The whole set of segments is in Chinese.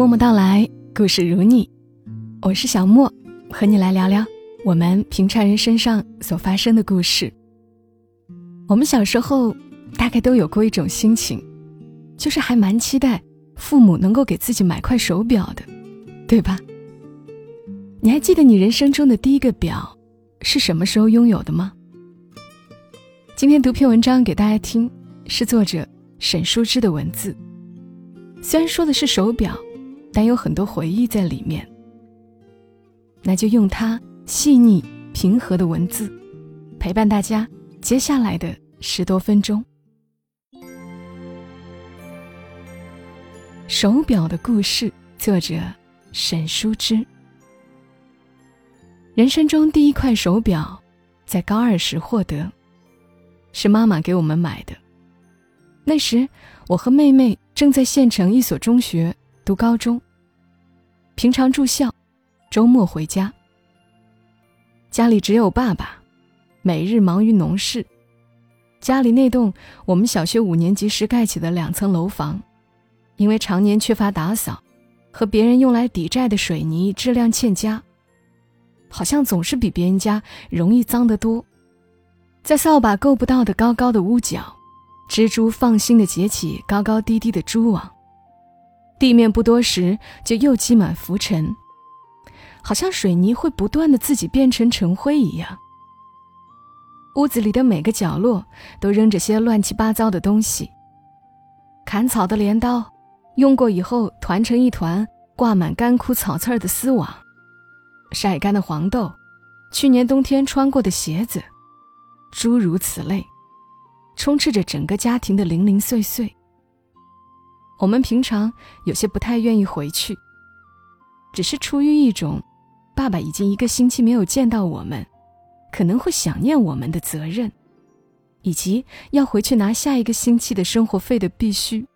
默默到来，故事如你，我是小莫，和你来聊聊我们平常人身上所发生的故事。我们小时候大概都有过一种心情，就是还蛮期待父母能够给自己买块手表的，对吧？你还记得你人生中的第一个表是什么时候拥有的吗？今天读篇文章给大家听，是作者沈淑之的文字。虽然说的是手表，但有很多回忆在里面。那就用它细腻平和的文字，陪伴大家接下来的十多分钟。手表的故事，作者沈淑之。人生中第一块手表，在高二时获得。是妈妈给我们买的。那时，我和妹妹正在县城一所中学读高中。平常住校，周末回家。家里只有爸爸，每日忙于农事。家里那栋我们小学五年级时盖起的两层楼房，因为常年缺乏打扫，和别人用来抵债的水泥质量欠佳，好像总是比别人家容易脏得多。在扫把够不到的高高的屋角，蜘蛛放心的结起高高低低的蛛网。地面不多时就又积满浮尘，好像水泥会不断的自己变成尘灰一样。屋子里的每个角落都扔着些乱七八糟的东西：砍草的镰刀，用过以后团成一团挂满干枯草刺儿的丝网；晒干的黄豆，去年冬天穿过的鞋子。诸如此类，充斥着整个家庭的零零碎碎。我们平常有些不太愿意回去，只是出于一种爸爸已经一个星期没有见到我们，可能会想念我们的责任，以及要回去拿下一个星期的生活费的必须，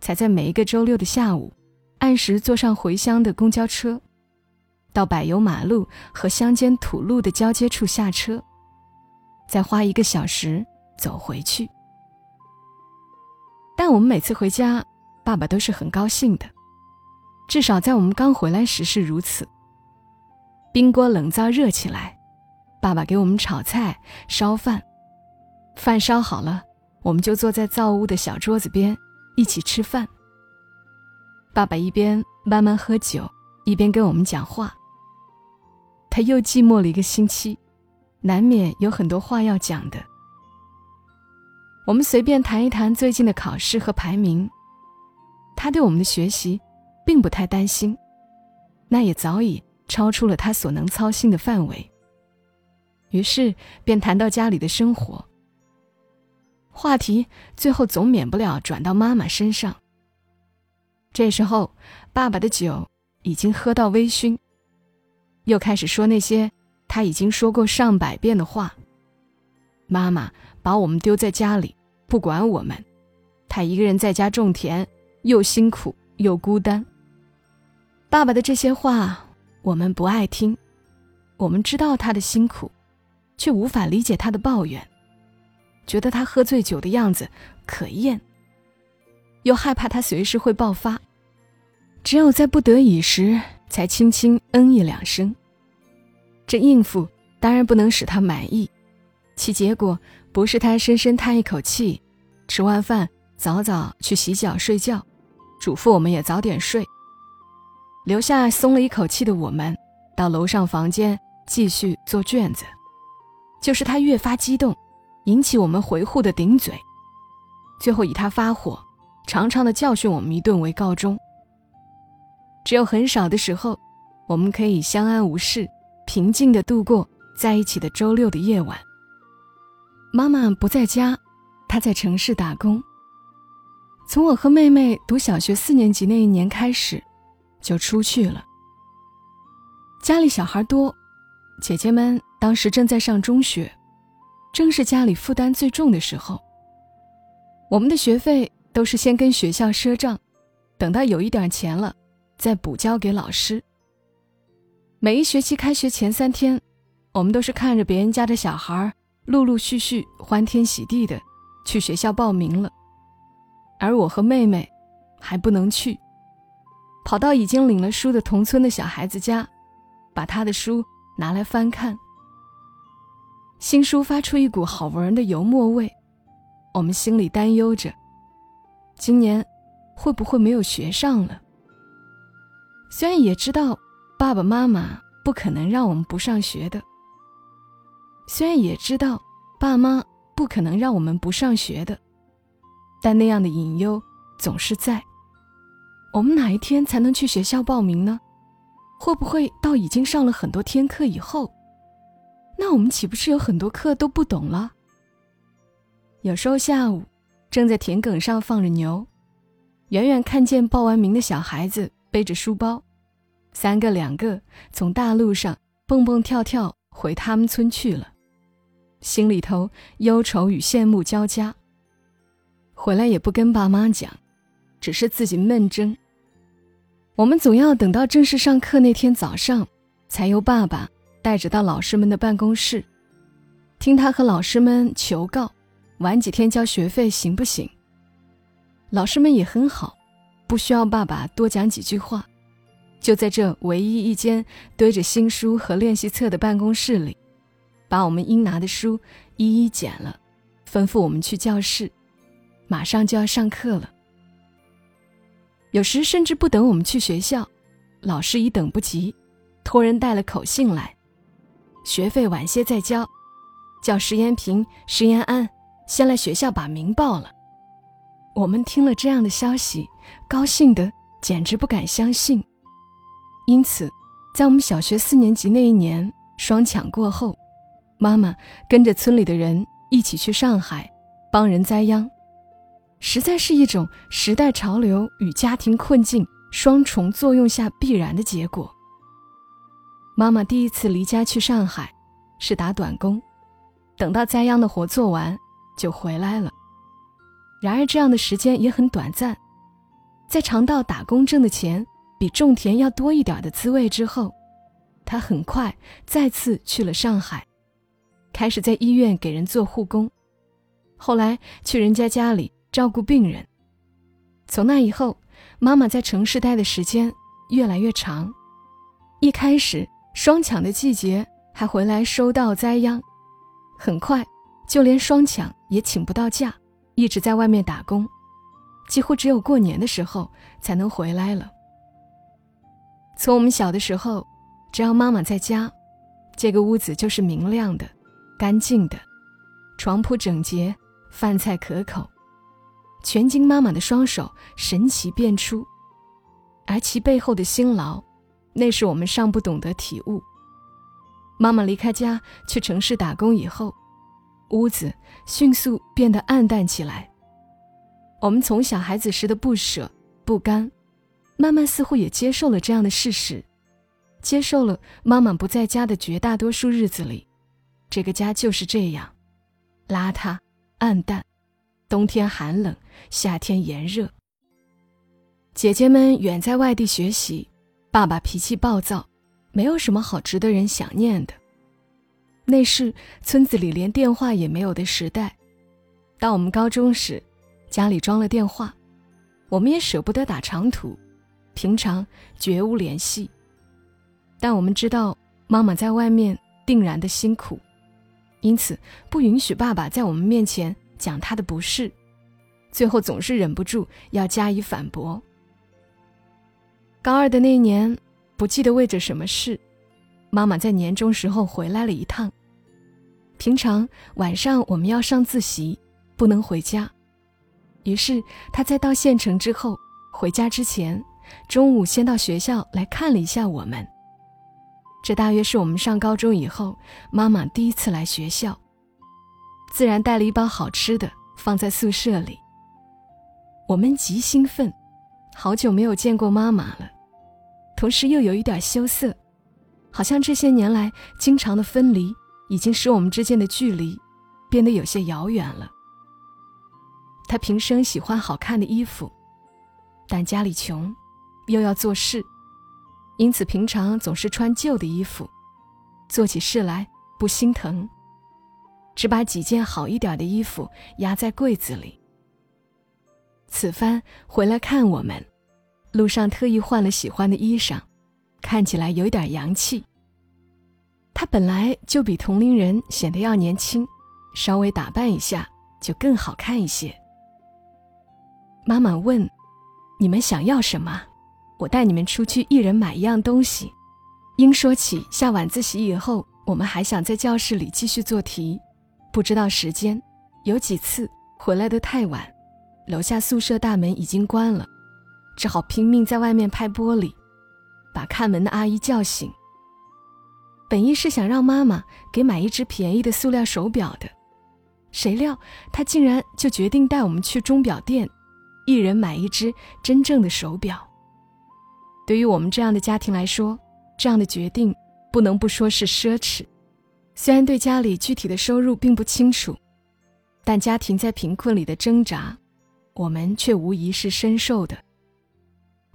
才在每一个周六的下午，按时坐上回乡的公交车，到柏油马路和乡间土路的交接处下车。再花一个小时走回去，但我们每次回家，爸爸都是很高兴的，至少在我们刚回来时是如此。冰锅冷灶热起来，爸爸给我们炒菜、烧饭，饭烧好了，我们就坐在灶屋的小桌子边一起吃饭。爸爸一边慢慢喝酒，一边跟我们讲话。他又寂寞了一个星期。难免有很多话要讲的。我们随便谈一谈最近的考试和排名。他对我们的学习，并不太担心，那也早已超出了他所能操心的范围。于是便谈到家里的生活。话题最后总免不了转到妈妈身上。这时候，爸爸的酒已经喝到微醺，又开始说那些。他已经说过上百遍的话。妈妈把我们丢在家里，不管我们，他一个人在家种田，又辛苦又孤单。爸爸的这些话，我们不爱听。我们知道他的辛苦，却无法理解他的抱怨，觉得他喝醉酒的样子可厌，又害怕他随时会爆发。只有在不得已时，才轻轻嗯一两声。这应付当然不能使他满意，其结果不是他深深叹一口气，吃完饭早早去洗脚睡觉，嘱咐我们也早点睡，留下松了一口气的我们到楼上房间继续做卷子，就是他越发激动，引起我们回护的顶嘴，最后以他发火，长长的教训我们一顿为告终。只有很少的时候，我们可以相安无事。平静的度过在一起的周六的夜晚。妈妈不在家，她在城市打工。从我和妹妹读小学四年级那一年开始，就出去了。家里小孩多，姐姐们当时正在上中学，正是家里负担最重的时候。我们的学费都是先跟学校赊账，等到有一点钱了，再补交给老师。每一学期开学前三天，我们都是看着别人家的小孩陆陆续续欢天喜地的去学校报名了，而我和妹妹还不能去，跑到已经领了书的同村的小孩子家，把他的书拿来翻看。新书发出一股好闻的油墨味，我们心里担忧着，今年会不会没有学上了？虽然也知道爸爸妈妈不可能让我们不上学的，虽然也知道爸妈不可能让我们不上学的，但那样的隐忧总是在。我们哪一天才能去学校报名呢？会不会到已经上了很多天课以后？那我们岂不是有很多课都不懂了？有时候下午正在田埂上放着牛，远远看见报完名的小孩子背着书包，三个两个从大路上蹦蹦跳跳回他们村去了，心里头忧愁与羡慕交加。回来也不跟爸妈讲。只是自己闷蒸。我们总要等到正式上课那天早上，才由爸爸带着到老师们的办公室，听他和老师们求告，晚几天交学费行不行？老师们也很好，不需要爸爸多讲几句话，就在这唯一一间堆着新书和练习册的办公室里，把我们应拿的书一一捡了，吩咐我们去教室，马上就要上课了。有时甚至不等我们去学校，老师已等不及，托人带了口信来，学费晚些再交，叫石延平、石延安先来学校把名报了。我们听了这样的消息，高兴的简直不敢相信。因此，在我们小学四年级那一年双抢过后，妈妈跟着村里的人一起去上海，帮人栽秧。实在是一种时代潮流与家庭困境双重作用下必然的结果。妈妈第一次离家去上海，是打短工，等到栽秧的活做完就回来了。然而这样的时间也很短暂，在尝到打工挣的钱比种田要多一点的滋味之后，她很快再次去了上海，开始在医院给人做护工，后来去人家家里。照顾病人。从那以后，妈妈在城市待的时间越来越长。一开始，双抢的季节还回来收稻栽秧，很快，就连双抢也请不到假，一直在外面打工，几乎只有过年的时候才能回来了。从我们小的时候，只要妈妈在家，这个屋子就是明亮的、干净的，床铺整洁，饭菜可口。全经妈妈的双手神奇变出，而其背后的辛劳，那是我们尚不懂得体悟。妈妈离开家去城市打工以后，屋子迅速变得暗淡起来。我们从小孩子时的不舍不甘，慢慢似乎也接受了这样的事实，接受了妈妈不在家的绝大多数日子里，这个家就是这样，邋遢、暗淡。冬天寒冷，夏天炎热。姐姐们远在外地学习，爸爸脾气暴躁，没有什么好值得人想念的。那是村子里连电话也没有的时代。到我们高中时，家里装了电话，我们也舍不得打长途，平常绝无联系。但我们知道妈妈在外面定然的辛苦，因此不允许爸爸在我们面前。讲他的不是，最后总是忍不住要加以反驳。高二的那一年，不记得为着什么事，妈妈在年终时候回来了一趟。平常晚上我们要上自习，不能回家，于是她在到县城之后，回家之前，中午先到学校来看了一下我们。这大约是我们上高中以后，妈妈第一次来学校。自然带了一包好吃的放在宿舍里。我们极兴奋，好久没有见过妈妈了，同时又有一点羞涩，好像这些年来经常的分离已经使我们之间的距离变得有些遥远了。她平生喜欢好看的衣服，但家里穷，又要做事，因此平常总是穿旧的衣服，做起事来不心疼。只把几件好一点的衣服压在柜子里。此番回来看我们，路上特意换了喜欢的衣裳，看起来有点洋气。他本来就比同龄人显得要年轻，稍微打扮一下就更好看一些。妈妈问：“你们想要什么？我带你们出去，一人买一样东西。”英说起下晚自习以后，我们还想在教室里继续做题，不知道时间，有几次回来的太晚，楼下宿舍大门已经关了，只好拼命在外面拍玻璃，把看门的阿姨叫醒。本意是想让妈妈给买一只便宜的塑料手表的，谁料她竟然就决定带我们去钟表店，一人买一只真正的手表。对于我们这样的家庭来说，这样的决定不能不说是奢侈。虽然对家里具体的收入并不清楚，但家庭在贫困里的挣扎，我们却无疑是深受的。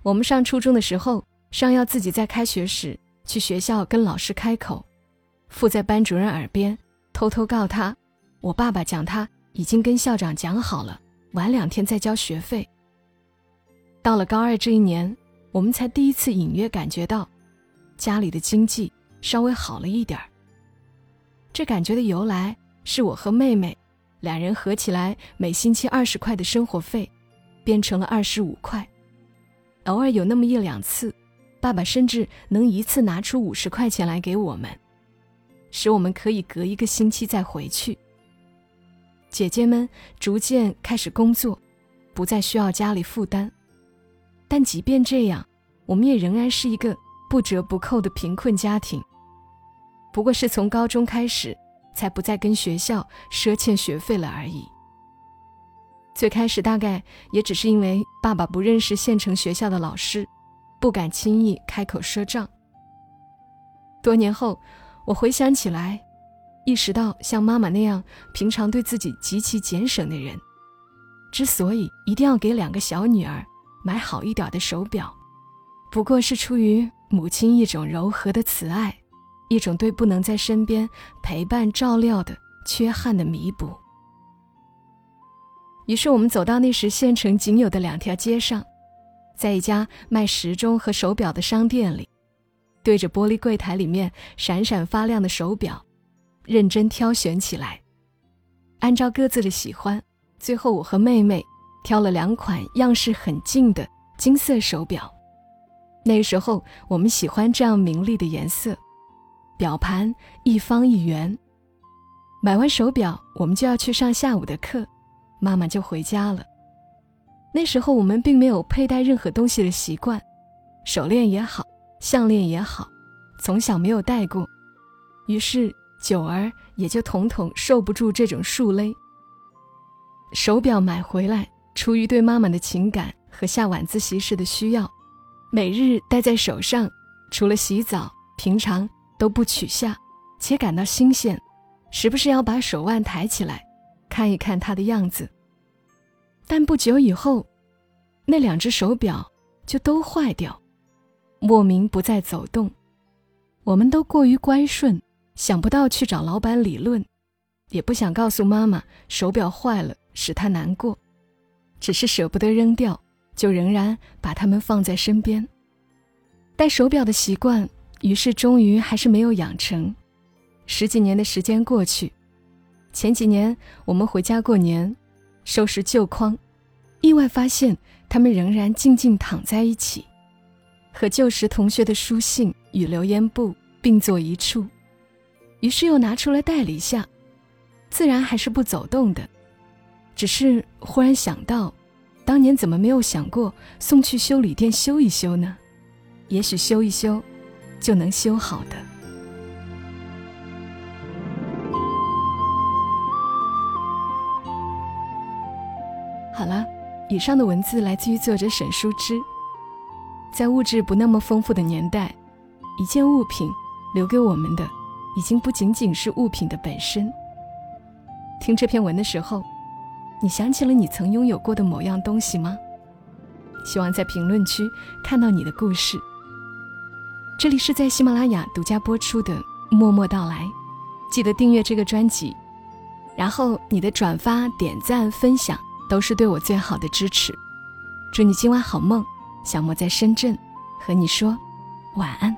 我们上初中的时候，尚要自己在开学时。去学校跟老师开口，附在班主任耳边，偷偷告他，我爸爸讲他已经跟校长讲好了，晚两天再交学费。到了高二这一年，我们才第一次隐约感觉到，家里的经济稍微好了一点儿。这感觉的由来是我和妹妹，两人合起来每星期二十块的生活费，变成了二十五块，偶尔有那么一两次。爸爸甚至能一次拿出五十块钱来给我们，使我们可以隔一个星期再回去。姐姐们逐渐开始工作，不再需要家里负担，但即便这样，我们也仍然是一个不折不扣的贫困家庭。不过是从高中开始，才不再跟学校赊欠学费了而已。最开始大概也只是因为爸爸不认识县城学校的老师。不敢轻易开口赊账。多年后，我回想起来，意识到像妈妈那样平常对自己极其俭省的人，之所以一定要给两个小女儿买好一点的手表，不过是出于母亲一种柔和的慈爱，一种对不能在身边陪伴照料的缺憾的弥补。于是，我们走到那时县城仅有的两条街上。在一家卖时钟和手表的商店里，对着玻璃柜台里面闪闪发亮的手表，认真挑选起来。按照各自的喜欢，最后我和妹妹挑了两款样式很近的金色手表。那时候我们喜欢这样明丽的颜色，表盘一方一圆。买完手表，我们就要去上下午的课，妈妈就回家了。那时候我们并没有佩戴任何东西的习惯，手链也好，项链也好，从小没有戴过，于是久儿也就统统受不住这种束勒。手表买回来，出于对妈妈的情感和下晚自习时的需要，每日戴在手上，除了洗澡，平常都不取下，且感到新鲜，时不时要把手腕抬起来，看一看它的样子。但不久以后，那两只手表就都坏掉，莫名不再走动。我们都过于乖顺，想不到去找老板理论，也不想告诉妈妈手表坏了使她难过，只是舍不得扔掉，就仍然把它们放在身边。戴手表的习惯，于是终于还是没有养成。十几年的时间过去，前几年我们回家过年。收拾旧筐，意外发现他们仍然静静躺在一起，和旧时同学的书信与留言簿并坐一处。于是又拿出来戴了一下，自然还是不走动的。只是忽然想到，当年怎么没有想过送去修理店修一修呢？也许修一修，就能修好的。好了，以上的文字来自于作者沈书之。在物质不那么丰富的年代，一件物品留给我们的，已经不仅仅是物品的本身。听这篇文的时候，你想起了你曾拥有过的某样东西吗？希望在评论区看到你的故事。这里是在喜马拉雅独家播出的《默默到来》，记得订阅这个专辑，然后你的转发、点赞、分享。都是对我最好的支持，祝你今晚好梦，小莫在深圳，和你说晚安。